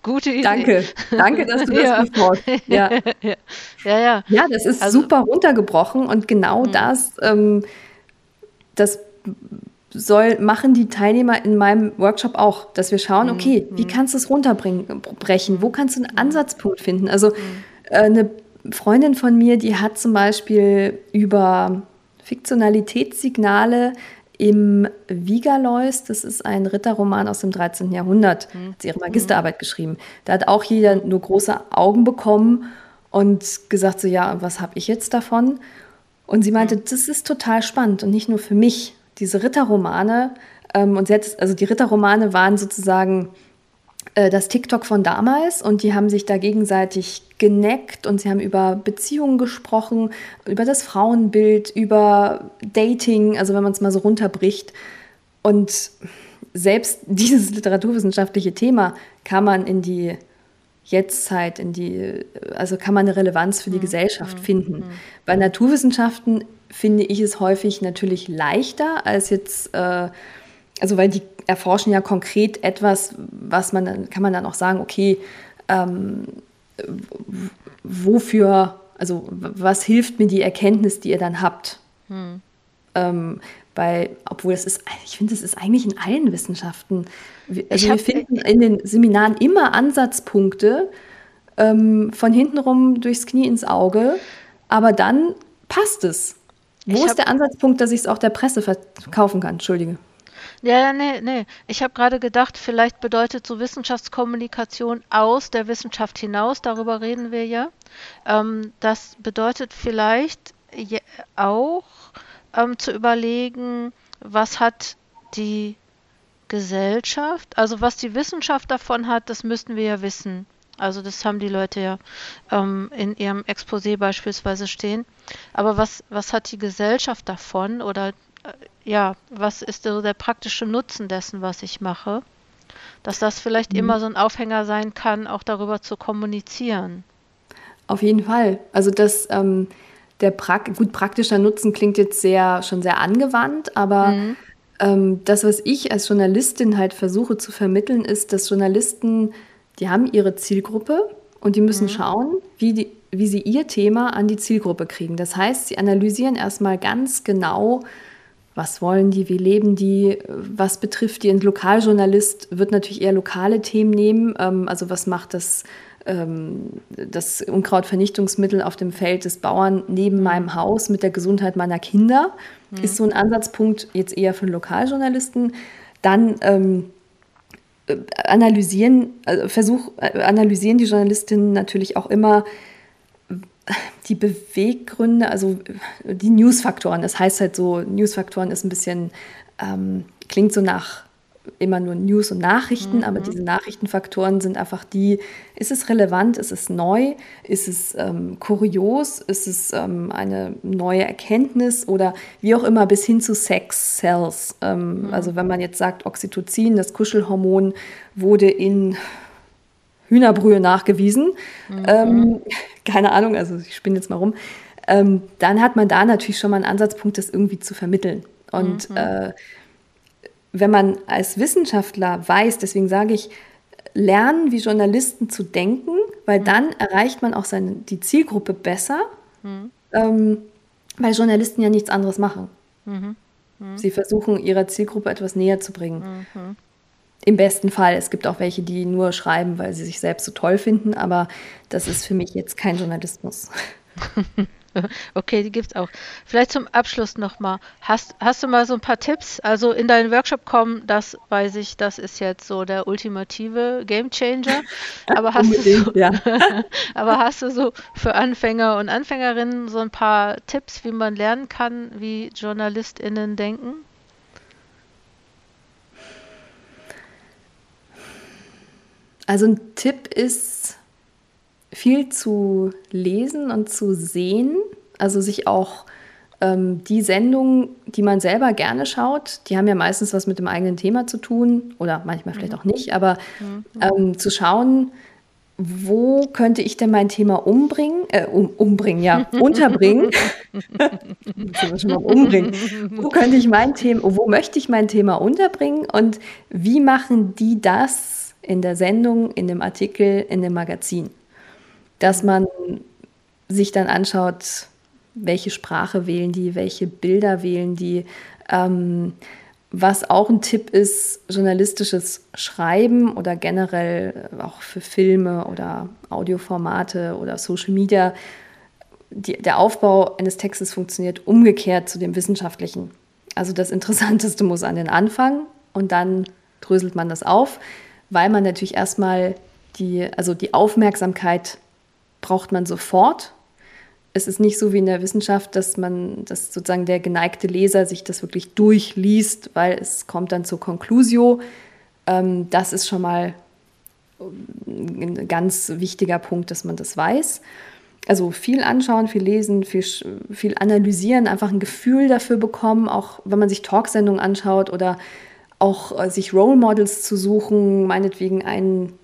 A: gute Idee.
B: Danke, danke, dass du das [LAUGHS] ja. befragst. Ja. ja. [LAUGHS] ja, ja. Ja, das ist also, super runtergebrochen und genau mhm. das, ähm, das soll, machen die Teilnehmer in meinem Workshop auch, dass wir schauen, mhm. okay, wie mhm. kannst du es runterbrechen? Wo kannst du einen Ansatzpunkt finden? Also äh, eine Freundin von mir, die hat zum Beispiel über Fiktionalitätssignale im Vigalois, das ist ein Ritterroman aus dem 13. Jahrhundert, mhm. hat sie ihre Magisterarbeit mhm. geschrieben. Da hat auch jeder nur große Augen bekommen und gesagt so, ja, was habe ich jetzt davon? Und sie meinte, mhm. das ist total spannend und nicht nur für mich. Diese Ritterromane, ähm, und sie hat, also die Ritterromane waren sozusagen das TikTok von damals und die haben sich da gegenseitig geneckt und sie haben über Beziehungen gesprochen, über das Frauenbild, über Dating, also wenn man es mal so runterbricht. Und selbst [LAUGHS] dieses literaturwissenschaftliche Thema kann man in die Jetztzeit, in die, also kann man eine Relevanz für die mhm. Gesellschaft mhm. finden. Mhm. Bei Naturwissenschaften finde ich es häufig natürlich leichter als jetzt, äh, also weil die erforschen ja konkret etwas, was man dann, kann man dann auch sagen, okay, ähm, wofür, also was hilft mir die Erkenntnis, die ihr dann habt? Hm. Ähm, bei, obwohl es ist, ich finde, es ist eigentlich in allen Wissenschaften. Also wir finden in den Seminaren immer Ansatzpunkte ähm, von hinten rum durchs Knie ins Auge. aber dann passt es. Wo ist der Ansatzpunkt, dass ich es auch der Presse verkaufen kann? Entschuldige.
A: Ja, nee, nee. Ich habe gerade gedacht, vielleicht bedeutet so Wissenschaftskommunikation aus der Wissenschaft hinaus, darüber reden wir ja. Ähm, das bedeutet vielleicht auch ähm, zu überlegen, was hat die Gesellschaft, also was die Wissenschaft davon hat, das müssten wir ja wissen. Also das haben die Leute ja ähm, in ihrem Exposé beispielsweise stehen. Aber was, was hat die Gesellschaft davon oder ja, was ist so der praktische Nutzen dessen, was ich mache? Dass das vielleicht mhm. immer so ein Aufhänger sein kann, auch darüber zu kommunizieren.
B: Auf jeden Fall. Also das, ähm, der pra gut praktischer Nutzen klingt jetzt sehr schon sehr angewandt, aber mhm. ähm, das, was ich als Journalistin halt versuche zu vermitteln, ist, dass Journalisten, die haben ihre Zielgruppe und die müssen mhm. schauen, wie, die, wie sie ihr Thema an die Zielgruppe kriegen. Das heißt, sie analysieren erstmal ganz genau, was wollen die, wie leben die, was betrifft die. Ein Lokaljournalist wird natürlich eher lokale Themen nehmen, ähm, also was macht das, ähm, das Unkrautvernichtungsmittel auf dem Feld des Bauern neben meinem Haus mit der Gesundheit meiner Kinder, mhm. ist so ein Ansatzpunkt jetzt eher für Lokaljournalisten. Dann ähm, äh, analysieren, also Versuch, äh, analysieren die Journalistinnen natürlich auch immer, die Beweggründe, also die Newsfaktoren, das heißt halt so, Newsfaktoren ist ein bisschen, ähm, klingt so nach immer nur News und Nachrichten, mhm. aber diese Nachrichtenfaktoren sind einfach die, ist es relevant, ist es neu, ist es ähm, kurios, ist es ähm, eine neue Erkenntnis oder wie auch immer bis hin zu Sex Cells. Ähm, mhm. Also wenn man jetzt sagt, Oxytocin, das Kuschelhormon, wurde in Hühnerbrühe nachgewiesen. Mhm. Ähm, [LAUGHS] keine Ahnung, also ich spinne jetzt mal rum. Ähm, dann hat man da natürlich schon mal einen Ansatzpunkt, das irgendwie zu vermitteln. Und mhm. äh, wenn man als Wissenschaftler weiß, deswegen sage ich, lernen wie Journalisten zu denken, weil mhm. dann erreicht man auch seine, die Zielgruppe besser, mhm. ähm, weil Journalisten ja nichts anderes machen. Mhm. Mhm. Sie versuchen, ihrer Zielgruppe etwas näher zu bringen. Mhm. Im besten Fall. Es gibt auch welche, die nur schreiben, weil sie sich selbst so toll finden, aber das ist für mich jetzt kein Journalismus. [LAUGHS]
A: Okay, die gibt es auch. Vielleicht zum Abschluss nochmal. Hast, hast du mal so ein paar Tipps? Also in deinen Workshop kommen, das weiß ich, das ist jetzt so der ultimative Gamechanger. [LAUGHS] Aber hast, du so, ja. [LAUGHS] aber hast du so für Anfänger und Anfängerinnen so ein paar Tipps, wie man lernen kann, wie JournalistInnen denken?
B: Also ein Tipp ist, viel zu lesen und zu sehen, also sich auch ähm, die Sendungen, die man selber gerne schaut, die haben ja meistens was mit dem eigenen Thema zu tun oder manchmal vielleicht auch nicht, aber mhm. ähm, zu schauen, wo könnte ich denn mein Thema umbringen, äh, um, umbringen, ja, [LAUGHS] unterbringen? [LAUGHS] schon mal umbringen. Wo könnte ich mein Thema, wo möchte ich mein Thema unterbringen und wie machen die das in der Sendung, in dem Artikel, in dem Magazin. Dass man sich dann anschaut, welche Sprache wählen die, welche Bilder wählen die. Ähm, was auch ein Tipp ist, journalistisches Schreiben oder generell auch für Filme oder Audioformate oder Social Media. Die, der Aufbau eines Textes funktioniert umgekehrt zu dem wissenschaftlichen. Also das Interessanteste muss an den Anfang und dann dröselt man das auf weil man natürlich erstmal die, also die Aufmerksamkeit braucht man sofort. Es ist nicht so wie in der Wissenschaft, dass man, dass sozusagen der geneigte Leser sich das wirklich durchliest, weil es kommt dann zur Conclusio. Ähm, das ist schon mal ein ganz wichtiger Punkt, dass man das weiß. Also viel anschauen, viel lesen, viel, viel analysieren, einfach ein Gefühl dafür bekommen, auch wenn man sich Talksendungen anschaut oder auch äh, sich Role Models zu suchen, meinetwegen einen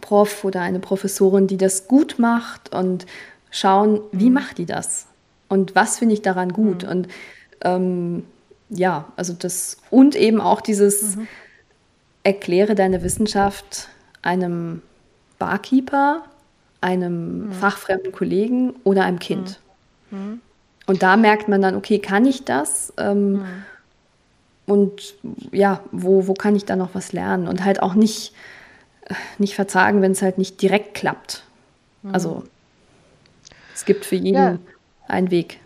B: Prof oder eine Professorin, die das gut macht und schauen, wie mhm. macht die das und was finde ich daran gut mhm. und ähm, ja, also das und eben auch dieses mhm. erkläre deine Wissenschaft einem Barkeeper, einem mhm. fachfremden Kollegen oder einem Kind. Mhm. Mhm. Und da merkt man dann, okay, kann ich das? Ähm, und ja, wo, wo kann ich da noch was lernen? Und halt auch nicht, nicht verzagen, wenn es halt nicht direkt klappt. Mhm. Also es gibt für jeden, ja. ein Weg.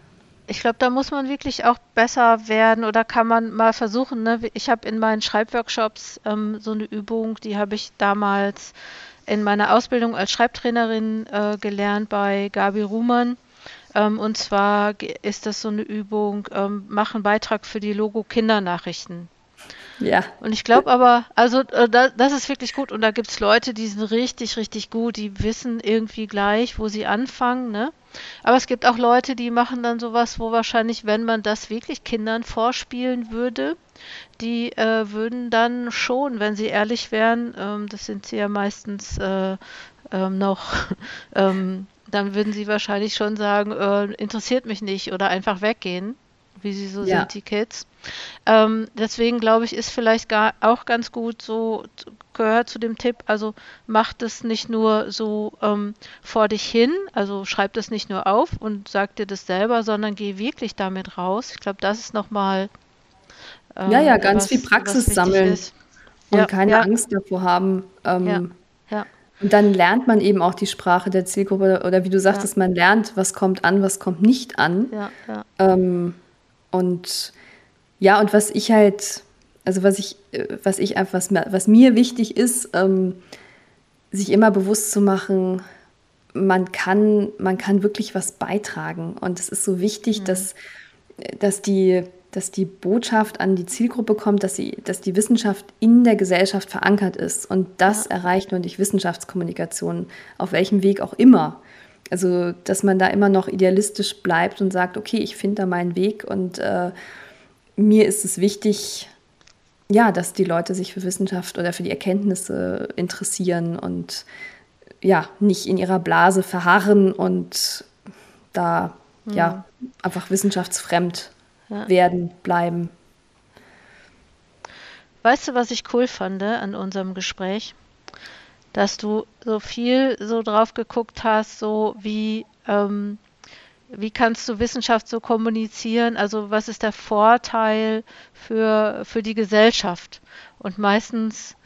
A: Ich glaube, da muss man wirklich auch besser werden oder kann man mal versuchen. Ne? Ich habe in meinen Schreibworkshops ähm, so eine Übung, die habe ich damals in meiner Ausbildung als Schreibtrainerin äh, gelernt bei Gabi Ruhmann. Ähm, und zwar ist das so eine Übung, ähm, mach einen Beitrag für die Logo Kindernachrichten. Ja. Und ich glaube aber, also äh, da, das ist wirklich gut. Und da gibt es Leute, die sind richtig, richtig gut, die wissen irgendwie gleich, wo sie anfangen, ne? Aber es gibt auch Leute, die machen dann sowas, wo wahrscheinlich, wenn man das wirklich Kindern vorspielen würde, die äh, würden dann schon, wenn sie ehrlich wären, ähm, das sind sie ja meistens äh, ähm, noch, [LAUGHS] ähm, dann würden sie wahrscheinlich schon sagen, äh, interessiert mich nicht oder einfach weggehen wie sie so ja. sind, die Kids. Ähm, deswegen glaube ich, ist vielleicht gar auch ganz gut so, gehört zu dem Tipp, also mach das nicht nur so ähm, vor dich hin, also schreib das nicht nur auf und sag dir das selber, sondern geh wirklich damit raus. Ich glaube, das ist nochmal.
B: Ähm, ja, ja, ganz was, viel Praxis sammeln ist. und ja, keine ja. Angst davor haben. Ähm, ja. ja. Und dann lernt man eben auch die Sprache der Zielgruppe oder wie du sagtest, man lernt, was kommt an, was kommt nicht an. Ja, ja. Ähm, und ja, und was ich halt, also was ich, was ich einfach, was, was mir wichtig ist, ähm, sich immer bewusst zu machen, man kann, man kann wirklich was beitragen. Und es ist so wichtig, mhm. dass, dass, die, dass die Botschaft an die Zielgruppe kommt, dass, sie, dass die Wissenschaft in der Gesellschaft verankert ist. Und das ja. erreicht nur durch Wissenschaftskommunikation, auf welchem Weg auch immer. Also, dass man da immer noch idealistisch bleibt und sagt, okay, ich finde da meinen Weg und äh, mir ist es wichtig, ja, dass die Leute sich für Wissenschaft oder für die Erkenntnisse interessieren und ja, nicht in ihrer Blase verharren und da mhm. ja einfach wissenschaftsfremd ja. werden, bleiben.
A: Weißt du, was ich cool fand an unserem Gespräch? dass du so viel so drauf geguckt hast, so wie, ähm, wie kannst du Wissenschaft so kommunizieren? Also was ist der Vorteil für, für die Gesellschaft? Und meistens,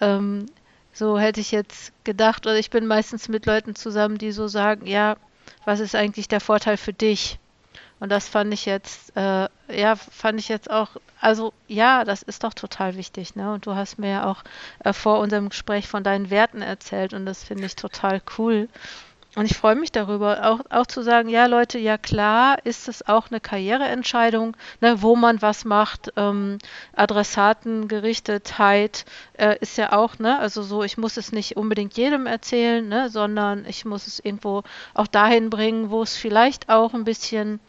A: ähm, so hätte ich jetzt gedacht, oder ich bin meistens mit Leuten zusammen, die so sagen, ja, was ist eigentlich der Vorteil für dich? Und das fand ich jetzt, äh, ja, fand ich jetzt auch, also ja, das ist doch total wichtig, ne? Und du hast mir ja auch äh, vor unserem Gespräch von deinen Werten erzählt und das finde ich total cool. Und ich freue mich darüber, auch, auch zu sagen, ja Leute, ja klar ist es auch eine Karriereentscheidung, ne, wo man was macht. Ähm, Adressatengerichtetheit äh, ist ja auch, ne, also so, ich muss es nicht unbedingt jedem erzählen, ne, sondern ich muss es irgendwo auch dahin bringen, wo es vielleicht auch ein bisschen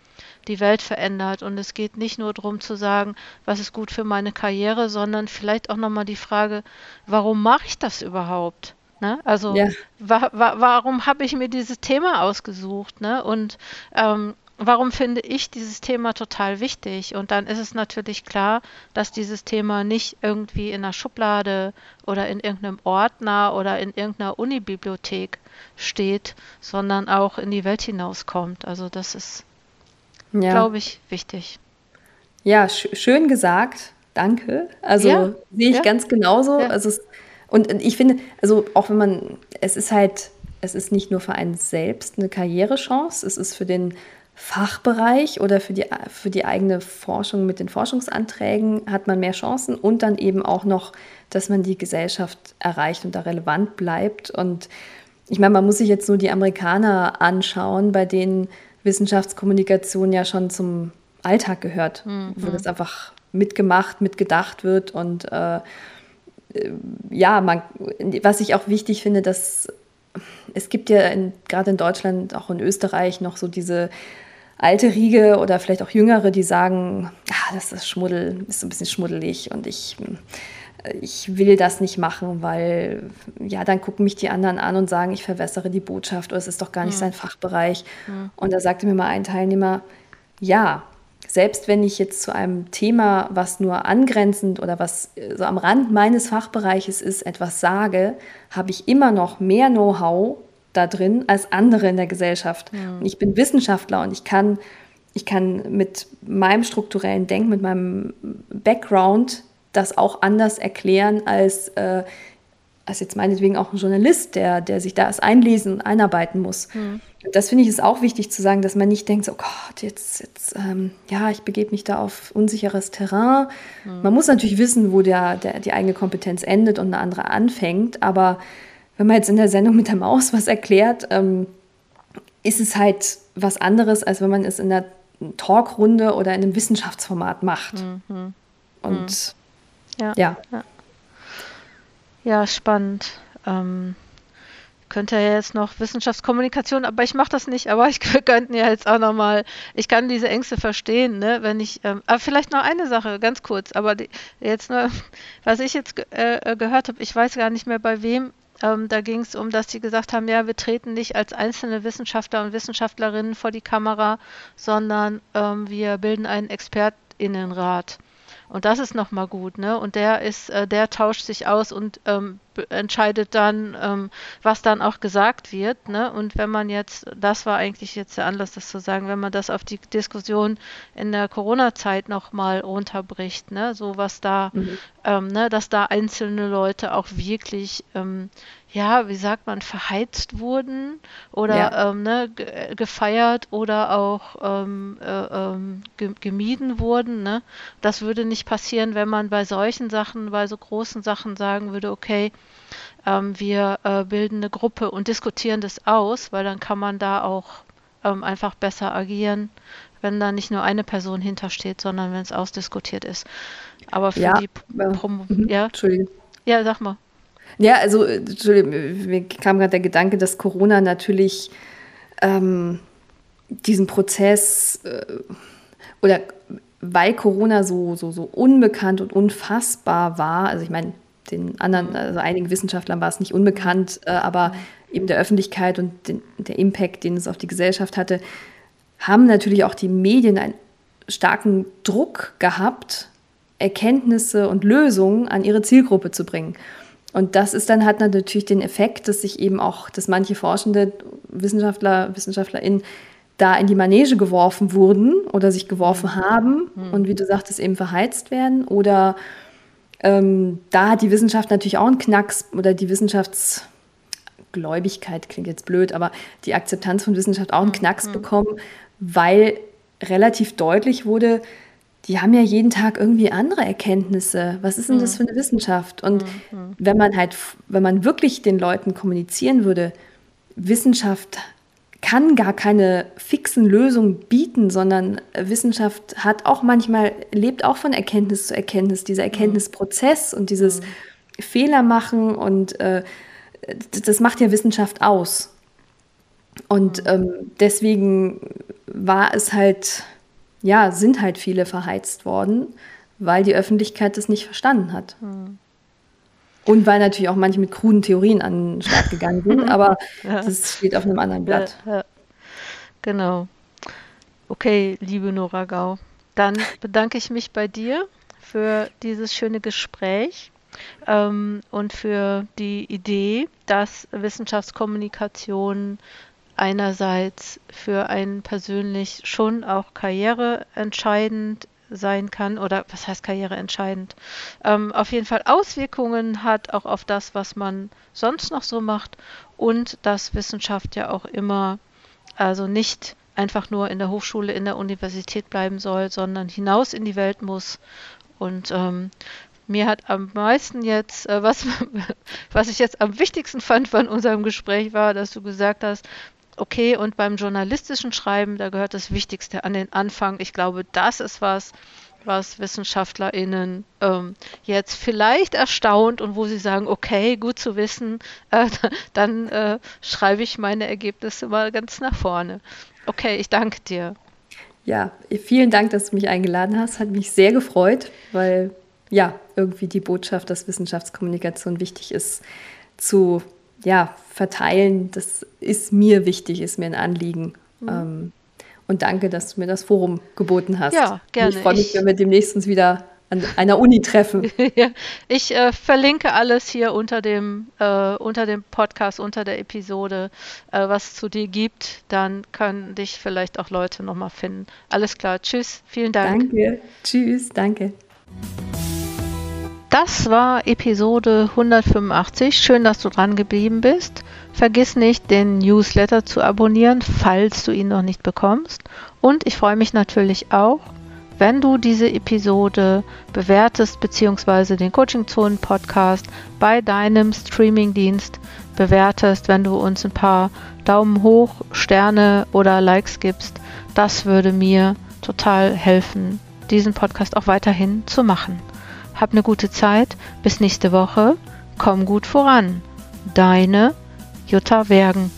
A: die Welt verändert. Und es geht nicht nur darum zu sagen, was ist gut für meine Karriere, sondern vielleicht auch nochmal die Frage, warum mache ich das überhaupt? Ne? Also ja. wa wa warum habe ich mir dieses Thema ausgesucht? Ne? Und ähm, warum finde ich dieses Thema total wichtig? Und dann ist es natürlich klar, dass dieses Thema nicht irgendwie in einer Schublade oder in irgendeinem Ordner oder in irgendeiner Unibibliothek steht, sondern auch in die Welt hinauskommt. Also das ist ja. glaube ich, wichtig.
B: Ja, sch schön gesagt. Danke. Also ja. sehe ich ja. ganz genauso. Also es, und ich finde, also auch wenn man, es ist halt, es ist nicht nur für einen selbst eine Karrierechance, es ist für den Fachbereich oder für die, für die eigene Forschung mit den Forschungsanträgen hat man mehr Chancen und dann eben auch noch, dass man die Gesellschaft erreicht und da relevant bleibt. Und ich meine, man muss sich jetzt nur die Amerikaner anschauen, bei denen Wissenschaftskommunikation ja schon zum Alltag gehört, mhm. wo das einfach mitgemacht, mitgedacht wird und äh, ja, man, was ich auch wichtig finde, dass es gibt ja gerade in Deutschland, auch in Österreich noch so diese alte Riege oder vielleicht auch jüngere, die sagen, ah, das ist Schmuddel, ist ein bisschen schmuddelig und ich ich will das nicht machen, weil ja, dann gucken mich die anderen an und sagen, ich verwässere die Botschaft oder es ist doch gar nicht mhm. sein Fachbereich. Mhm. Und da sagte mir mal ein Teilnehmer, ja, selbst wenn ich jetzt zu einem Thema, was nur angrenzend oder was so am Rand meines Fachbereiches ist, etwas sage, habe ich immer noch mehr Know-how da drin als andere in der Gesellschaft. Mhm. Und ich bin Wissenschaftler und ich kann, ich kann mit meinem strukturellen Denken, mit meinem Background das auch anders erklären als, äh, als jetzt meinetwegen auch ein Journalist, der, der sich da erst einlesen und einarbeiten muss. Mhm. das finde ich ist auch wichtig zu sagen, dass man nicht denkt, so oh Gott, jetzt, jetzt ähm, ja, ich begebe mich da auf unsicheres Terrain. Mhm. Man muss natürlich wissen, wo der, der, die eigene Kompetenz endet und eine andere anfängt. Aber wenn man jetzt in der Sendung mit der Maus was erklärt, ähm, ist es halt was anderes, als wenn man es in der Talkrunde oder in einem Wissenschaftsformat macht. Mhm. Und
A: mhm. Ja. ja. ja. Ja, spannend. Ähm, könnte ja jetzt noch Wissenschaftskommunikation, aber ich mache das nicht. Aber ich [LAUGHS] könnte ja jetzt auch noch mal, ich kann diese Ängste verstehen, ne, wenn ich, ähm, aber vielleicht noch eine Sache, ganz kurz, aber die, jetzt nur, [LAUGHS] was ich jetzt äh, äh, gehört habe, ich weiß gar nicht mehr bei wem, ähm, da ging es um, dass sie gesagt haben, ja, wir treten nicht als einzelne Wissenschaftler und Wissenschaftlerinnen vor die Kamera, sondern ähm, wir bilden einen Expertinnenrat. Und das ist nochmal gut, ne? Und der ist, äh, der tauscht sich aus und ähm, entscheidet dann, ähm, was dann auch gesagt wird, ne? Und wenn man jetzt, das war eigentlich jetzt der Anlass, das zu sagen, wenn man das auf die Diskussion in der Corona-Zeit nochmal runterbricht, ne? So was da, mhm. ähm, ne? Dass da einzelne Leute auch wirklich ähm, ja, wie sagt man, verheizt wurden oder ja. ähm, ne, gefeiert oder auch ähm, äh, ähm, gemieden wurden. Ne? Das würde nicht passieren, wenn man bei solchen Sachen, bei so großen Sachen sagen würde, okay, ähm, wir äh, bilden eine Gruppe und diskutieren das aus, weil dann kann man da auch ähm, einfach besser agieren, wenn da nicht nur eine Person hintersteht, sondern wenn es ausdiskutiert ist. Aber für
B: ja,
A: die
B: Prom äh, ja, Entschuldigung.
A: Ja, sag mal.
B: Ja, also mir kam gerade der Gedanke, dass Corona natürlich ähm, diesen Prozess äh, oder weil Corona so, so, so unbekannt und unfassbar war, also ich meine, den anderen, also einigen Wissenschaftlern war es nicht unbekannt, äh, aber eben der Öffentlichkeit und den, der Impact, den es auf die Gesellschaft hatte, haben natürlich auch die Medien einen starken Druck gehabt, Erkenntnisse und Lösungen an ihre Zielgruppe zu bringen. Und das ist dann hat natürlich den Effekt, dass sich eben auch, dass manche forschende Wissenschaftler, WissenschaftlerInnen da in die Manege geworfen wurden oder sich geworfen mhm. haben mhm. und wie du sagtest, eben verheizt werden. Oder ähm, da hat die Wissenschaft natürlich auch einen Knacks oder die Wissenschaftsgläubigkeit klingt jetzt blöd, aber die Akzeptanz von Wissenschaft auch einen mhm. Knacks mhm. bekommen, weil relativ deutlich wurde, die haben ja jeden Tag irgendwie andere Erkenntnisse. Was ist denn das mhm. für eine Wissenschaft? Und mhm. wenn man halt, wenn man wirklich den Leuten kommunizieren würde, Wissenschaft kann gar keine fixen Lösungen bieten, sondern Wissenschaft hat auch manchmal, lebt auch von Erkenntnis zu Erkenntnis, dieser mhm. Erkenntnisprozess und dieses mhm. Fehler machen und äh, das macht ja Wissenschaft aus. Und ähm, deswegen war es halt ja, sind halt viele verheizt worden, weil die Öffentlichkeit das nicht verstanden hat. Hm. Und weil natürlich auch manche mit kruden Theorien an den Start gegangen sind, [LAUGHS] aber ja. das steht auf einem anderen Blatt. Ja, ja.
A: Genau. Okay, liebe Nora Gau, dann bedanke ich mich bei dir für dieses schöne Gespräch ähm, und für die Idee, dass Wissenschaftskommunikation einerseits für einen persönlich schon auch karriereentscheidend sein kann oder was heißt karriereentscheidend, ähm, auf jeden Fall Auswirkungen hat auch auf das, was man sonst noch so macht und dass Wissenschaft ja auch immer also nicht einfach nur in der Hochschule, in der Universität bleiben soll, sondern hinaus in die Welt muss. Und ähm, mir hat am meisten jetzt, äh, was, [LAUGHS] was ich jetzt am wichtigsten fand von unserem Gespräch war, dass du gesagt hast, okay, und beim journalistischen Schreiben, da gehört das Wichtigste an den Anfang. Ich glaube, das ist was, was WissenschaftlerInnen ähm, jetzt vielleicht erstaunt und wo sie sagen, okay, gut zu wissen, äh, [LAUGHS] dann äh, schreibe ich meine Ergebnisse mal ganz nach vorne. Okay, ich danke dir.
B: Ja, vielen Dank, dass du mich eingeladen hast. Hat mich sehr gefreut, weil ja, irgendwie die Botschaft, dass Wissenschaftskommunikation wichtig ist, zu ja, verteilen, das ist mir wichtig, ist mir ein Anliegen. Mhm. Ähm, und danke, dass du mir das Forum geboten hast.
A: Ja, gerne.
B: ich freue mich, ich, wenn wir demnächst uns wieder an einer Uni treffen. [LAUGHS]
A: ja, ich äh, verlinke alles hier unter dem, äh, unter dem Podcast, unter der Episode, äh, was es zu dir gibt. Dann können dich vielleicht auch Leute nochmal finden. Alles klar. Tschüss. Vielen Dank.
B: Danke. Tschüss. Danke.
A: Das war Episode 185. Schön, dass du dran geblieben bist. Vergiss nicht, den Newsletter zu abonnieren, falls du ihn noch nicht bekommst. Und ich freue mich natürlich auch, wenn du diese Episode bewertest, beziehungsweise den Coaching Zonen Podcast bei deinem Streamingdienst bewertest, wenn du uns ein paar Daumen hoch, Sterne oder Likes gibst. Das würde mir total helfen, diesen Podcast auch weiterhin zu machen. Hab eine gute Zeit. Bis nächste Woche. Komm gut voran. Deine Jutta Wergen.